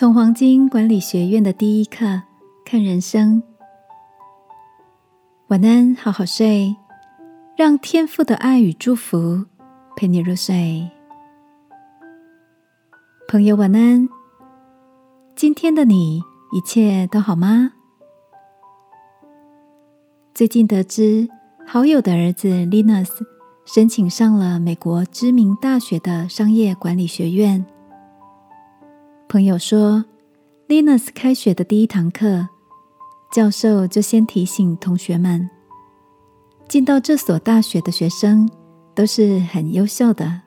从黄金管理学院的第一课看人生。晚安，好好睡，让天赋的爱与祝福陪你入睡。朋友，晚安。今天的你一切都好吗？最近得知好友的儿子 Linus 申请上了美国知名大学的商业管理学院。朋友说，Linus 开学的第一堂课，教授就先提醒同学们，进到这所大学的学生都是很优秀的，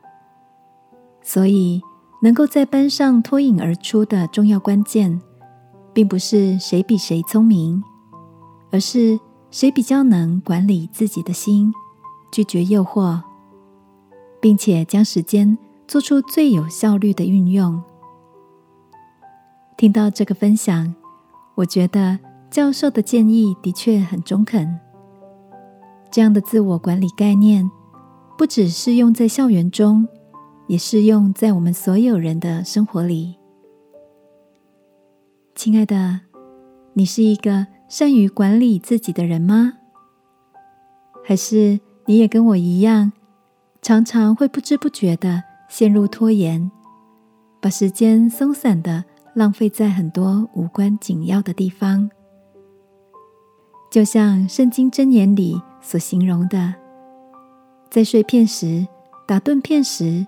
所以能够在班上脱颖而出的重要关键，并不是谁比谁聪明，而是谁比较能管理自己的心，拒绝诱惑，并且将时间做出最有效率的运用。听到这个分享，我觉得教授的建议的确很中肯。这样的自我管理概念，不只适用在校园中，也适用在我们所有人的生活里。亲爱的，你是一个善于管理自己的人吗？还是你也跟我一样，常常会不知不觉的陷入拖延，把时间松散的？浪费在很多无关紧要的地方，就像圣经箴言里所形容的，在碎片时打盹片时，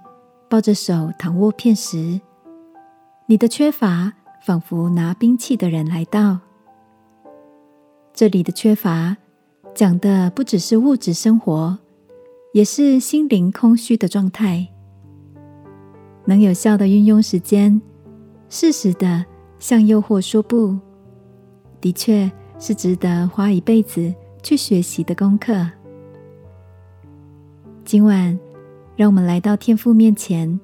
抱着手躺卧片时，你的缺乏仿佛拿兵器的人来到。这里的缺乏讲的不只是物质生活，也是心灵空虚的状态。能有效的运用时间。适时的向诱惑说不，的确是值得花一辈子去学习的功课。今晚，让我们来到天父面前，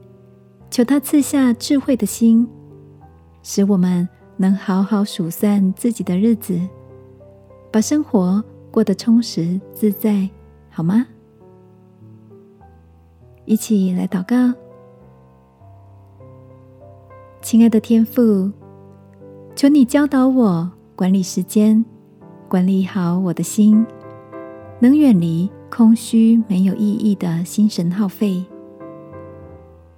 求他赐下智慧的心，使我们能好好数算自己的日子，把生活过得充实自在，好吗？一起来祷告。亲爱的天父，求你教导我管理时间，管理好我的心，能远离空虚没有意义的心神耗费。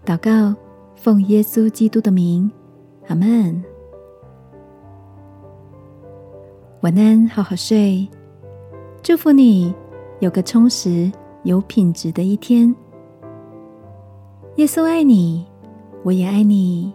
祷告，奉耶稣基督的名，阿门。晚安，好好睡。祝福你有个充实、有品质的一天。耶稣爱你，我也爱你。